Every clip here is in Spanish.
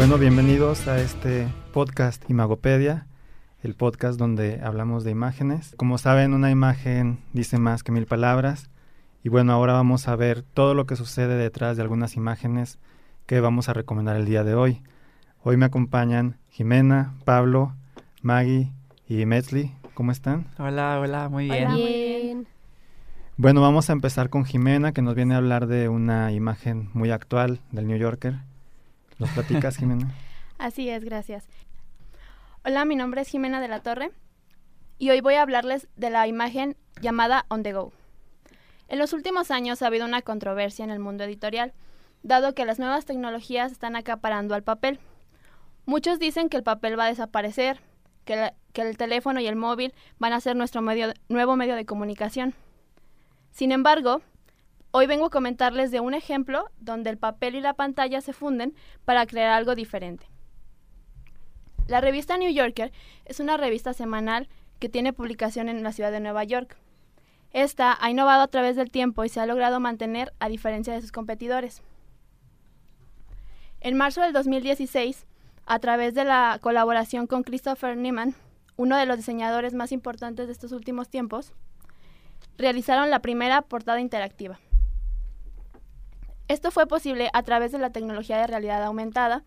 Bueno, bienvenidos a este podcast Imagopedia, el podcast donde hablamos de imágenes. Como saben, una imagen dice más que mil palabras. Y bueno, ahora vamos a ver todo lo que sucede detrás de algunas imágenes que vamos a recomendar el día de hoy. Hoy me acompañan Jimena, Pablo, Maggie y Metzli. ¿Cómo están? Hola, hola, muy bien. Hola, muy bien. Bueno, vamos a empezar con Jimena, que nos viene a hablar de una imagen muy actual del New Yorker. ¿Nos platicas, Jimena? Así es, gracias. Hola, mi nombre es Jimena de la Torre y hoy voy a hablarles de la imagen llamada On the Go. En los últimos años ha habido una controversia en el mundo editorial, dado que las nuevas tecnologías están acaparando al papel. Muchos dicen que el papel va a desaparecer, que, el teléfono y el móvil van a ser nuestro nuevo medio de comunicación. Sin embargo, hoy vengo a comentarles de un ejemplo donde el papel y la pantalla se funden para crear algo diferente. La revista New Yorker es una revista semanal que tiene publicación en la ciudad de Nueva York. Esta ha innovado a través del tiempo y se ha logrado mantener a diferencia de sus competidores. En marzo del 2016, a través de la colaboración con Christopher Neiman, uno de los diseñadores más importantes de estos últimos tiempos, realizaron la primera portada interactiva. Esto fue posible a través de la tecnología de realidad aumentada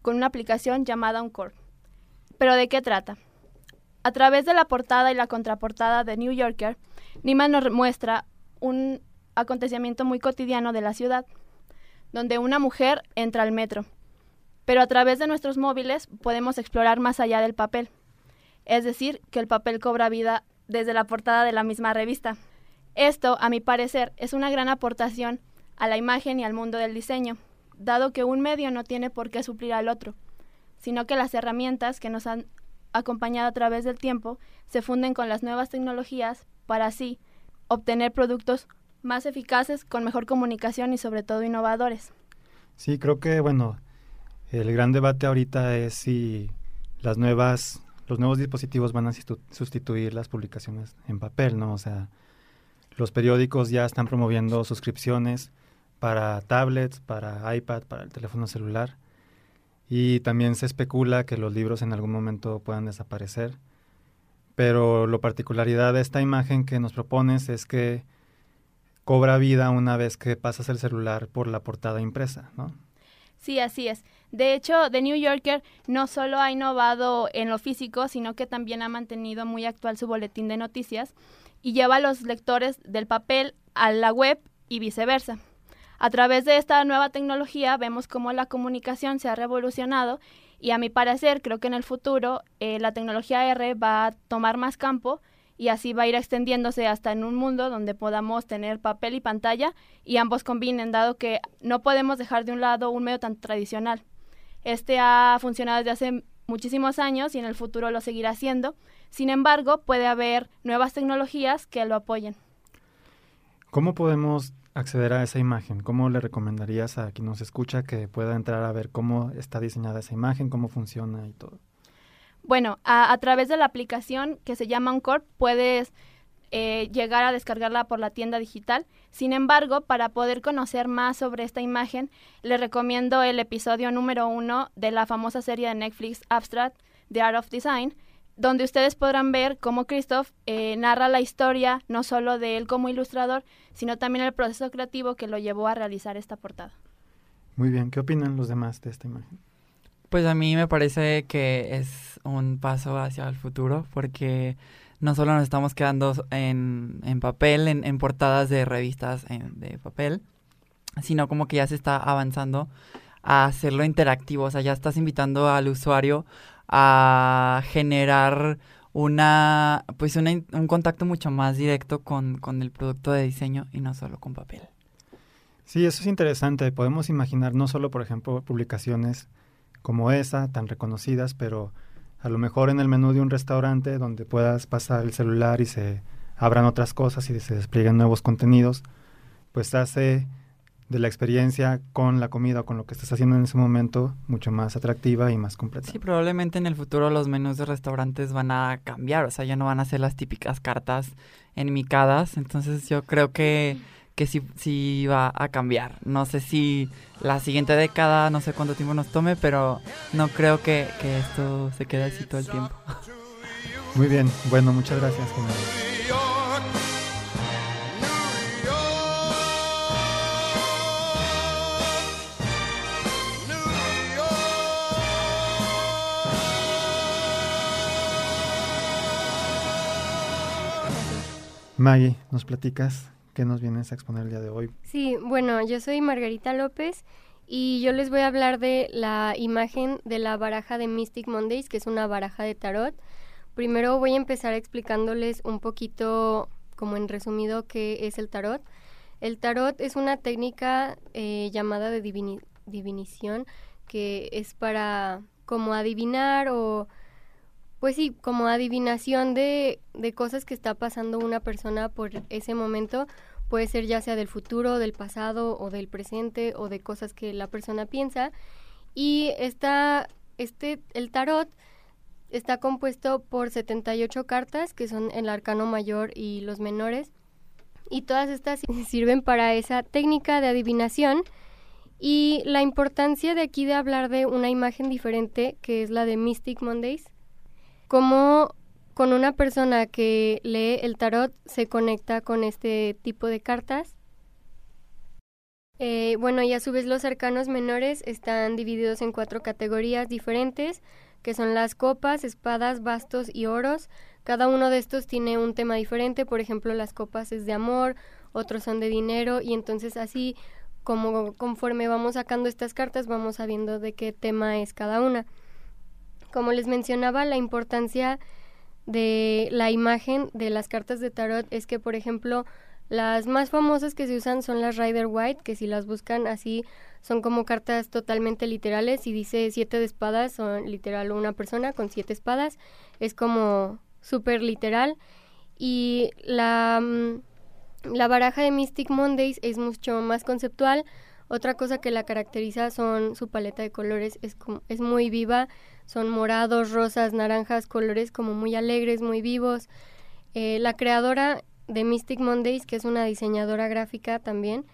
con una aplicación llamada Encore. ¿Pero de qué trata? A través de la portada y la contraportada de New Yorker, Neiman nos muestra un acontecimiento muy cotidiano de la ciudad, donde una mujer entra al metro. Pero a través de nuestros móviles podemos explorar más allá del papel. Es decir, que el papel cobra vida desde la portada de la misma revista. Esto, a mi parecer, es una gran aportación a la imagen y al mundo del diseño, dado que un medio no tiene por qué suplir al otro, sino que las herramientas que nos han acompañado a través del tiempo se funden con las nuevas tecnologías para así obtener productos más eficaces, con mejor comunicación y sobre todo innovadores. Sí, creo que, bueno, el gran debate ahorita es si las nuevas, los nuevos dispositivos van a sustituir las publicaciones en papel, ¿no? O sea, los periódicos ya están promoviendo suscripciones para tablets, para iPad, para el teléfono celular. Y también se especula que los libros en algún momento puedan desaparecer. Pero la particularidad de esta imagen que nos propones es que cobra vida una vez que pasas el celular por la portada impresa, ¿no? Sí, así es. De hecho, The New Yorker no solo ha innovado en lo físico, sino que también ha mantenido muy actual su boletín de noticias y lleva a los lectores del papel a la web y viceversa. A través de esta nueva tecnología vemos cómo la comunicación se ha revolucionado y a mi parecer creo que en el futuro eh, la tecnología R va a tomar más campo y así va a ir extendiéndose hasta en un mundo donde podamos tener papel y pantalla y ambos combinen, dado que no podemos dejar de un lado un medio tan tradicional. Este ha funcionado desde hace muchísimos años y en el futuro lo seguirá haciendo. Sin embargo, puede haber nuevas tecnologías que lo apoyen. ¿Cómo podemos acceder a esa imagen? ¿Cómo le recomendarías a quien nos escucha que pueda entrar a ver cómo está diseñada esa imagen, cómo funciona y todo? Bueno, a, través de la aplicación que se llama Encore puedes eh, llegar a descargarla por la tienda digital. Sin embargo, para poder conocer más sobre esta imagen, les recomiendo el episodio número uno de la famosa serie de Netflix Abstract, The Art of Design, donde ustedes podrán ver cómo Christoph eh, narra la historia no solo de él como ilustrador, sino también el proceso creativo que lo llevó a realizar esta portada. Muy bien, ¿qué opinan los demás de esta imagen? Pues a mí me parece que es un paso hacia el futuro porque no solo nos estamos quedando en, en papel, en, en portadas de revistas en- de papel, sino como que ya se está avanzando a hacerlo interactivo, o sea, ya estás invitando al usuario a generar una, pues una un contacto mucho más directo con, con el producto de diseño y no solo con papel. Sí, eso es interesante. Podemos imaginar no solo, por ejemplo, publicaciones como esa, tan reconocidas, pero a lo mejor en el menú de un restaurante donde puedas pasar el celular y se abran otras cosas y se desplieguen nuevos contenidos, pues hace de la experiencia con la comida o con lo que estás haciendo en ese momento mucho más atractiva y más completa. Sí, probablemente en el futuro los menús de restaurantes van a cambiar, o sea, ya no van a ser las típicas cartas enmicadas, entonces yo creo que, que sí, sí va a cambiar. No sé si la siguiente década, no sé cuánto tiempo nos tome, pero no creo que, que esto se quede así todo el tiempo. Muy bien, bueno, muchas gracias. Maggie, ¿nos platicas qué nos vienes a exponer el día de hoy? Sí, bueno, yo soy Margarita López y yo les voy a hablar de la imagen de la baraja de Mystic Mondays, que es una baraja de tarot. Primero voy a empezar explicándoles un poquito, como en resumido, qué es el tarot. El tarot es una técnica eh, llamada de divinición que es para como adivinar o pues sí, como adivinación de, de cosas que está pasando una persona por ese momento, puede ser ya sea del futuro, del pasado o del presente o de cosas que la persona piensa. Y esta, este, el tarot está compuesto por 78 cartas, que son el arcano mayor y los menores. Y todas estas sirven para esa técnica de adivinación. Y la importancia de aquí de hablar de una imagen diferente, que es la de Mystic Mondays, cómo con una persona que lee el tarot se conecta con este tipo de cartas. Eh, bueno, y a su vez los arcanos menores están divididos en cuatro categorías diferentes, que son las copas, espadas, bastos y oros. Cada uno de estos tiene un tema diferente, por ejemplo, las copas es de amor, otros son de dinero, y entonces así como conforme vamos sacando estas cartas vamos sabiendo de qué tema es cada una. Como les mencionaba, la importancia de la imagen de las cartas de tarot es que, por ejemplo, las más famosas que se usan son las Rider White, que si las buscan así son como cartas totalmente literales y dice siete de espadas, son literal una persona con siete espadas, es como súper literal. Y la, mm, la baraja de Mystic Mondays es mucho más conceptual. Otra cosa que la caracteriza son su paleta de colores, es, es muy viva, son morados, rosas, naranjas, colores como muy alegres, muy vivos. Eh, la creadora de Mystic Mondays, que es una diseñadora gráfica también,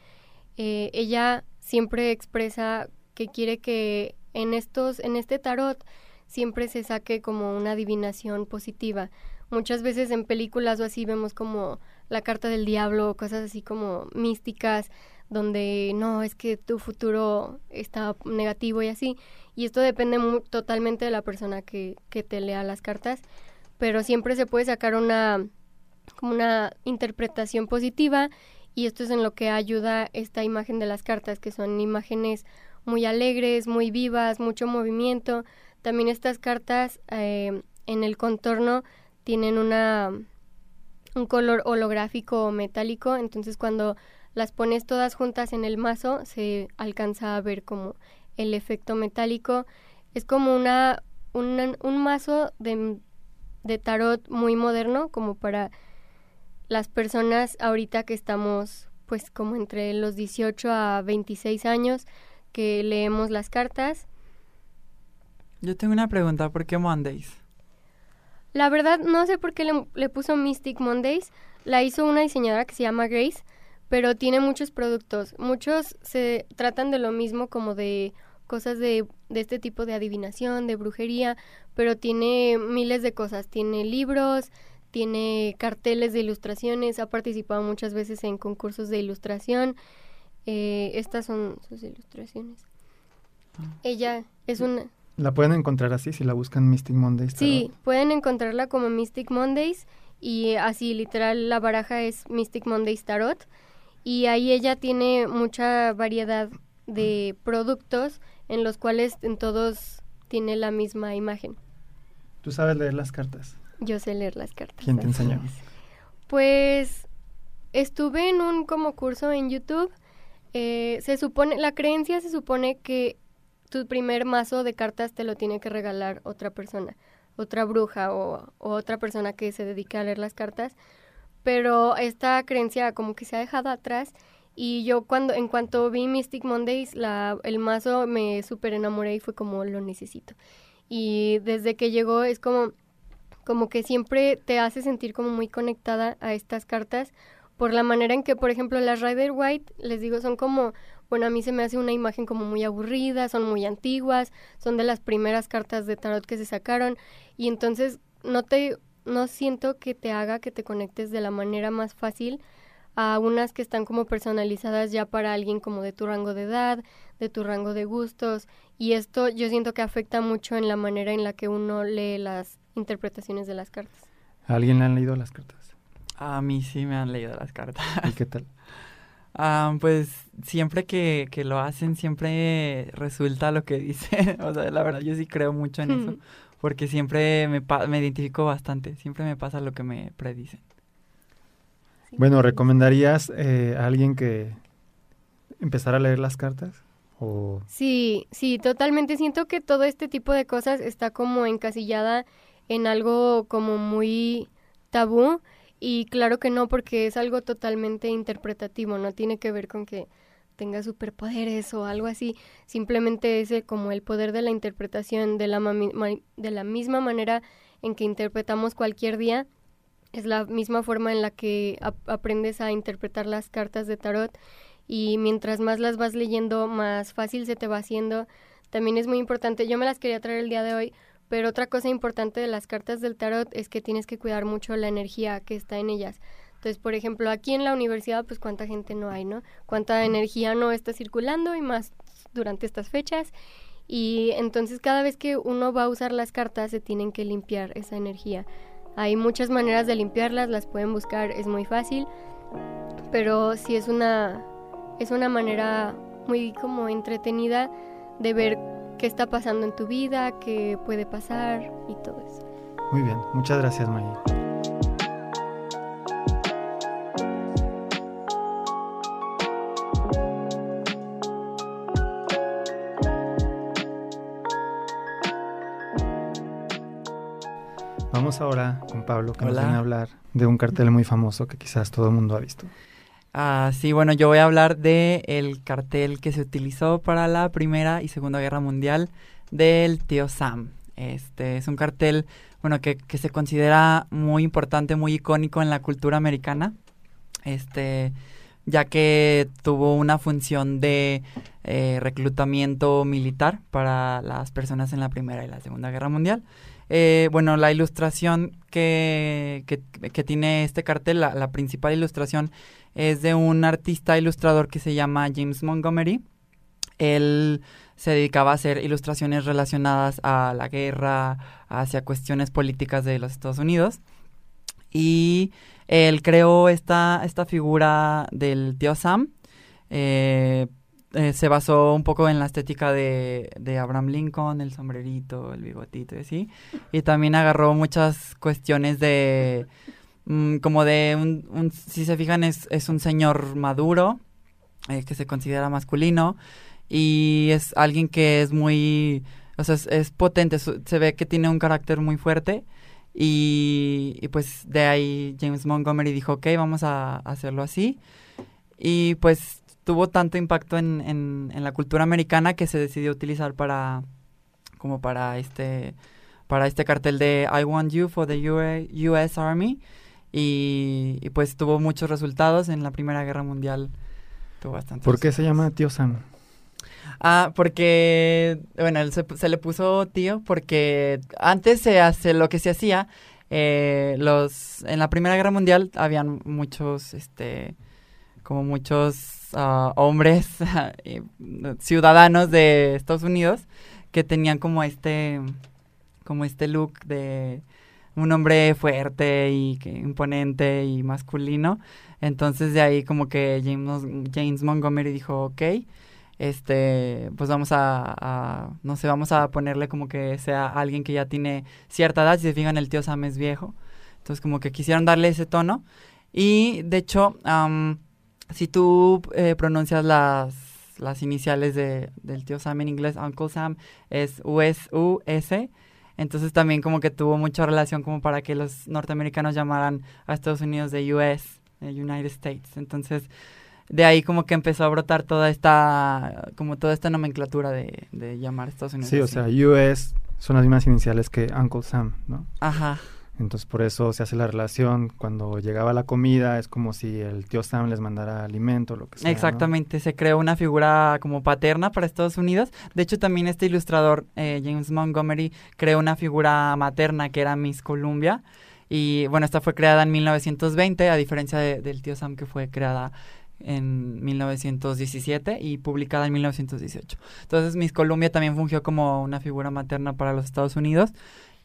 eh, ella siempre expresa que quiere que en estos, en este tarot siempre se saque como una adivinación positiva. Muchas veces en películas o así vemos como la carta del diablo, cosas así como místicas, donde no, es que tu futuro está negativo y así. Y esto depende totalmente de la persona que, que te lea las cartas, pero siempre se puede sacar una, como una interpretación positiva y esto es en lo que ayuda esta imagen de las cartas, que son imágenes muy alegres, muy vivas, mucho movimiento. También estas cartas eh, en el contorno tienen una un color holográfico metálico, entonces cuando las pones todas juntas en el mazo, se alcanza a ver como el efecto metálico. Es como una, un mazo de, de tarot muy moderno, como para las personas ahorita que estamos pues como entre los 18 a 26 años que leemos las cartas. Yo tengo una pregunta, ¿por qué Mondays? La verdad no sé por qué le, le, puso Mystic Mondays. La hizo una diseñadora que se llama Grace pero tiene muchos productos. Muchos se tratan de lo mismo como de cosas de, de este tipo de adivinación, de brujería, pero tiene miles de cosas. Tiene libros, tiene carteles de ilustraciones, ha participado muchas veces en concursos de ilustración. Eh, estas son sus ilustraciones. Ah. Ella es una... ¿La pueden encontrar así si la buscan Mystic Mondays? Sí, pueden encontrarla como Mystic Mondays y así literal la baraja es Mystic Mondays Tarot y ahí ella tiene mucha variedad de productos en los cuales en todos tiene la misma imagen. ¿Tú sabes leer las cartas? Yo sé leer las cartas. ¿Quién te enseñó? Pues estuve en un como curso en YouTube. Eh, se supone, la creencia se supone que tu primer mazo de cartas te lo tiene que regalar otra persona, otra bruja o, o otra persona que se dedique a leer las cartas pero esta creencia como que se ha dejado atrás y yo cuando en cuanto vi Mystic Mondays la, el mazo me súper enamoré y fue como lo necesito y desde que llegó es como como que siempre te hace sentir como muy conectada a estas cartas por la manera en que, por ejemplo, las Rider White, les digo, son como, bueno, a mí se me hace una imagen como muy aburrida, son muy antiguas, son de las primeras cartas de tarot que se sacaron y entonces no te no siento que te haga que te conectes de la manera más fácil a unas que están como personalizadas ya para alguien como de tu rango de edad, de tu rango de gustos y esto yo siento que afecta mucho en la manera en la que uno lee las interpretaciones de las cartas. ¿A alguien le han leído las cartas? A mí sí me han leído las cartas. ¿Y qué tal? Ah, pues siempre que, que, lo hacen, siempre resulta lo que dicen. o sea, la verdad, yo sí creo mucho en eso. Porque siempre me, me identifico bastante. Siempre me pasa lo que me predicen. Bueno, ¿recomendarías eh, a alguien que empezara a leer las cartas? O... Sí, sí, totalmente. Siento que todo este tipo de cosas está como encasillada en algo como muy tabú y claro que no, porque es algo totalmente interpretativo, no tiene que ver con que tenga superpoderes o algo así, simplemente es como el poder de la interpretación de la, de la misma manera en que interpretamos cualquier día, es la misma forma en la que aprendes a interpretar las cartas de tarot y mientras más las vas leyendo, más fácil se te va haciendo. También es muy importante, yo me las quería traer el día de hoy pero otra cosa importante de las cartas del tarot es que tienes que cuidar mucho la energía que está en ellas. Entonces, por ejemplo, aquí en la universidad, pues cuánta gente no hay, ¿no? Cuánta energía no está circulando y más durante estas fechas. Y entonces cada vez que uno va a usar las cartas se tienen que limpiar esa energía. Hay muchas maneras de limpiarlas, las pueden buscar, es muy fácil, pero sí es una es una manera muy como entretenida de ver qué está pasando en tu vida, qué puede pasar y todo eso. Muy bien, muchas gracias Maggie. Vamos ahora con Pablo que nos viene a hablar de un cartel muy famoso que quizás todo el mundo ha visto. Ah, sí, bueno, yo voy a hablar de el cartel que se utilizó para la Primera y Segunda Guerra Mundial del tío Sam. Este es un cartel, bueno, que, que se considera muy importante, muy icónico en la cultura americana. Este, ya que tuvo una función de eh, reclutamiento militar para las personas en la Primera y la Segunda Guerra Mundial. Eh, bueno, la ilustración que, que, tiene este cartel, la, la, principal ilustración es de un artista ilustrador que se llama James Montgomery. Él se dedicaba a hacer ilustraciones relacionadas a la guerra, hacia cuestiones políticas de los Estados Unidos. Y él creó esta, esta figura del tío Sam. Eh, eh, se basó un poco en la estética de, de, Abraham Lincoln, el sombrerito, el bigotito y así. Y también agarró muchas cuestiones de Mm, como de un, si se fijan, es, es un señor maduro, eh, que se considera masculino, y es alguien que es muy, o sea, es, potente, se ve que tiene un carácter muy fuerte, y, pues de ahí James Montgomery dijo, ok, vamos a, hacerlo así, y pues tuvo tanto impacto en, en, en la cultura americana que se decidió utilizar para, como para este, para este cartel de I Want You for the US Army, y, pues tuvo muchos resultados en la Primera Guerra Mundial. Tuvo bastante. ¿Por qué se llama Tío Sam? Ah, porque, bueno, él se, le puso tío porque antes se hace lo que se hacía, eh, los, en la Primera Guerra Mundial habían muchos, este, como muchos ah, hombres, ciudadanos de Estados Unidos que tenían como este, como este look de, un hombre fuerte y que, imponente y masculino. Entonces de ahí como que James, James Montgomery dijo, ok, este, pues vamos a, no sé, vamos a ponerle como que sea alguien que ya tiene cierta edad. Si se fijan, el tío Sam es viejo. Entonces como que quisieron darle ese tono. Y de hecho, si tú eh, pronuncias las, las iniciales de, del tío Sam en inglés, Uncle Sam, es U-S-U-S. Entonces también como que tuvo mucha relación como para que los norteamericanos llamaran a Estados Unidos de US, United States. Entonces de ahí como que empezó a brotar toda esta, como toda esta nomenclatura de, de llamar a Estados Unidos. Sí, o sea, US son las mismas iniciales que Uncle Sam, ¿no? Ajá. Entonces por eso se hace la relación, cuando llegaba la comida es como si el tío Sam les mandara alimento, lo que sea. Exactamente, se creó una figura como paterna para Estados Unidos. De hecho también este ilustrador, eh, James Montgomery, creó una figura materna que era Miss Columbia. Y bueno, esta fue creada en 1920, a diferencia del tío Sam que fue creada en 1917 y publicada en 1918. Entonces Miss Columbia también fungió como una figura materna para los Estados Unidos.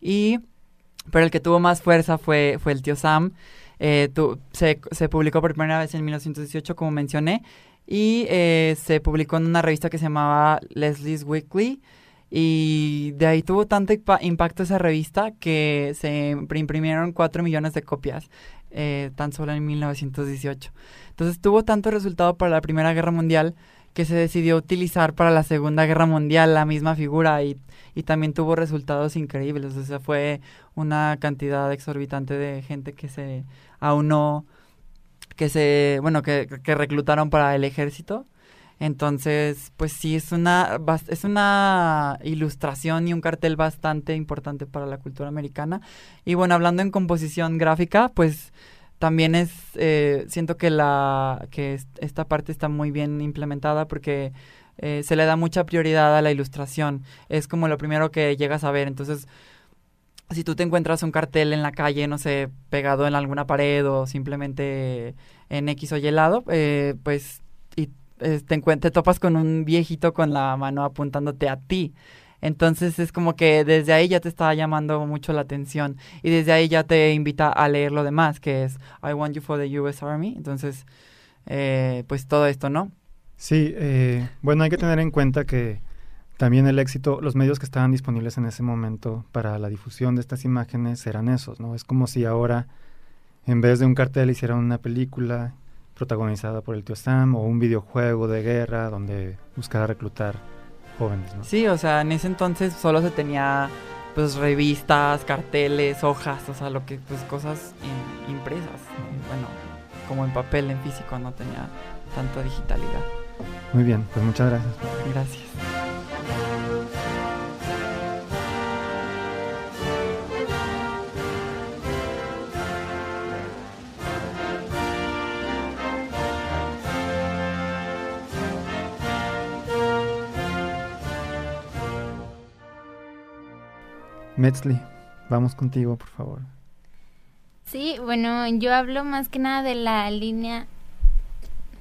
Y pero el que tuvo más fuerza fue, fue el tío Sam. Eh, se, se, publicó por primera vez en 1918, como mencioné, y eh, se publicó en una revista que se llamaba Leslie's Weekly. Y de ahí tuvo tanto impacto esa revista que se imprimieron 4 millones de copias eh, tan solo en 1918. Entonces tuvo tanto resultado para la Primera Guerra Mundial que se decidió utilizar para la Segunda Guerra Mundial la misma figura y, y también tuvo resultados increíbles. O sea, fue una cantidad exorbitante de gente que se aunó, que se, bueno, que, que reclutaron para el ejército. Entonces, pues sí, es una, es una ilustración y un cartel bastante importante para la cultura americana. Y bueno, hablando en composición gráfica, pues también es, eh, siento que, la, que esta parte está muy bien implementada porque eh, se le da mucha prioridad a la ilustración. Es como lo primero que llegas a ver. Entonces, si tú te encuentras un cartel en la calle, no sé, pegado en alguna pared o simplemente en X o Y lado, eh, pues y, te, te topas con un viejito con la mano apuntándote a ti. Entonces es como que desde ahí ya te está llamando mucho la atención y desde ahí ya te invita a leer lo demás, que es I Want You for the US Army. Entonces, eh, pues todo esto, ¿no? Sí, eh, bueno, hay que tener en cuenta que también el éxito, los medios que estaban disponibles en ese momento para la difusión de estas imágenes eran esos, ¿no? Es como si ahora, en vez de un cartel, hicieran una película protagonizada por el tío Sam o un videojuego de guerra donde buscara reclutar jóvenes, ¿no? Sí, o sea, en ese entonces solo se tenía pues revistas, carteles, hojas, o sea, lo que pues cosas impresas, bueno, como en papel, en físico, no tenía tanta digitalidad. Muy bien, pues muchas gracias. Gracias. Metzli, vamos contigo, por favor. Sí, bueno, yo hablo más que nada de la línea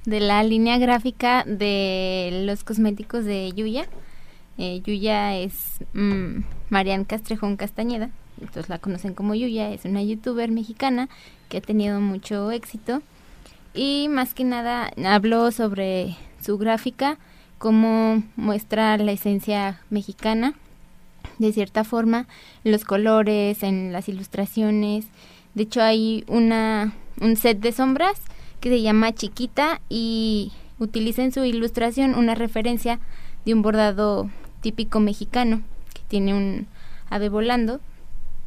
de la línea gráfica de los cosméticos de Yuya. Eh, Yuya es mmm, Castrejón Castañeda, entonces la conocen como Yuya, es una youtuber mexicana que ha tenido mucho éxito y más que nada hablo sobre su gráfica, cómo muestra la esencia mexicana de cierta forma, los colores, en las ilustraciones. De hecho, hay una, un set de sombras que se llama Chiquita y utiliza en su ilustración una referencia de un bordado típico mexicano que tiene un ave volando.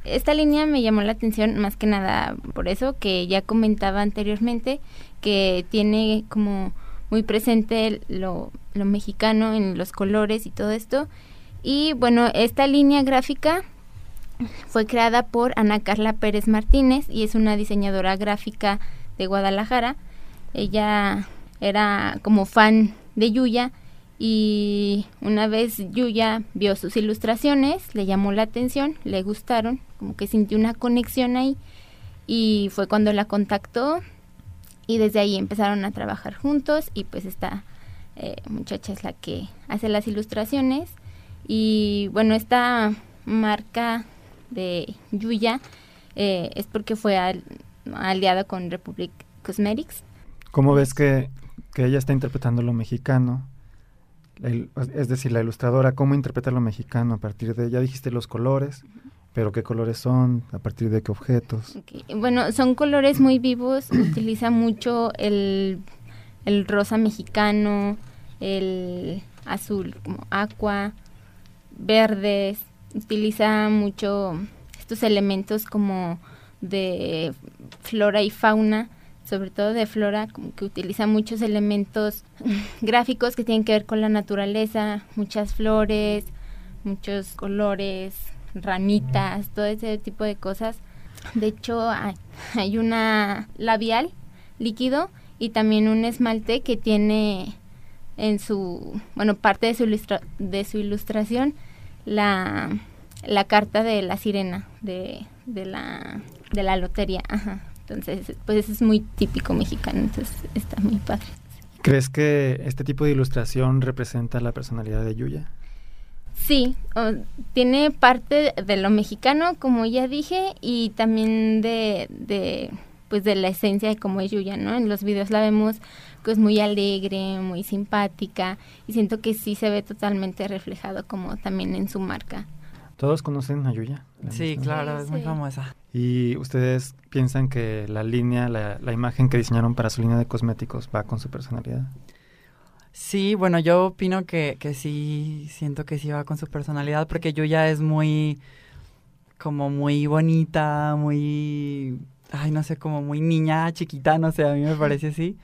Esta línea me llamó la atención más que nada por eso que ya comentaba anteriormente que tiene como muy presente lo, lo mexicano en los colores y todo esto y bueno, esta línea gráfica fue creada por Ana Carla Pérez Martínez y es una diseñadora gráfica de Guadalajara. Ella era como fan de Yuya y una vez Yuya vio sus ilustraciones, le llamó la atención, le gustaron, como que sintió una conexión ahí y fue cuando la contactó y desde ahí empezaron a trabajar juntos y pues esta eh, muchacha es la que hace las ilustraciones y bueno, esta marca de Yuya eh, es porque fue aliada con Republic Cosmetics. ¿Cómo ves que, ella está interpretando lo mexicano? es decir, la ilustradora, ¿cómo interpreta lo mexicano a partir de, ya dijiste los colores, pero qué colores son, a partir de qué objetos? Bueno, son colores muy vivos, utiliza mucho el, el rosa mexicano, el azul como aqua, verdes, utiliza mucho estos elementos como de flora y fauna, sobre todo de flora, como que utiliza muchos elementos gráficos que tienen que ver con la naturaleza, muchas flores, muchos colores, ramitas, todo ese tipo de cosas. De hecho, hay, hay una labial líquido y también un esmalte que tiene en su, bueno, parte de su, ilustra- de su ilustración la, la carta de la sirena de, de, la, de la lotería. Ajá. Entonces, pues eso es muy típico mexicano, entonces está muy padre. ¿Crees que este tipo de ilustración representa la personalidad de Yuya? Sí, o- tiene parte de lo mexicano, como ya dije, y también de, de, pues de la esencia de cómo es Yuya, ¿no? En los videos la vemos pues muy alegre, muy simpática, y siento que sí se ve totalmente reflejado como también en su marca. ¿Todos conocen a Yuya? Sí, misma. claro, Sí, es muy famosa. ¿Y ustedes piensan que la línea, la, la imagen que diseñaron para su línea de cosméticos va con su personalidad? Sí, bueno, yo opino que, que sí, siento que sí va con su personalidad, porque Yuya es muy, como muy bonita, muy, ay, no sé, como muy niña, chiquita, no sé, a mí me parece así.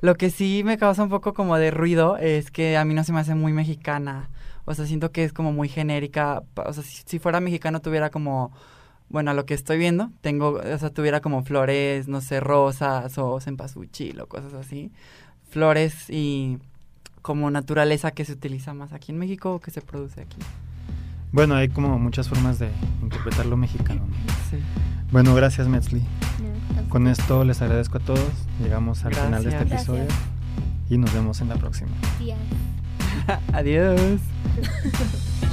Lo que sí me causa un poco como de ruido es que a mí no se me hace muy mexicana. O sea, siento que es como muy genérica. O sea, si, si fuera mexicano tuviera como, bueno, a lo que estoy viendo, tengo, o sea, tuviera como flores, no sé, rosas o cempasúchil o cosas así. Flores y como naturaleza que se utiliza más aquí en México o que se produce aquí. Bueno, hay como muchas formas de interpretar lo mexicano. ¿no? Sí. Bueno, gracias Metzli. Con esto les agradezco a todos. Llegamos al final de este episodio Gracias. y nos vemos en la próxima. días. Adiós.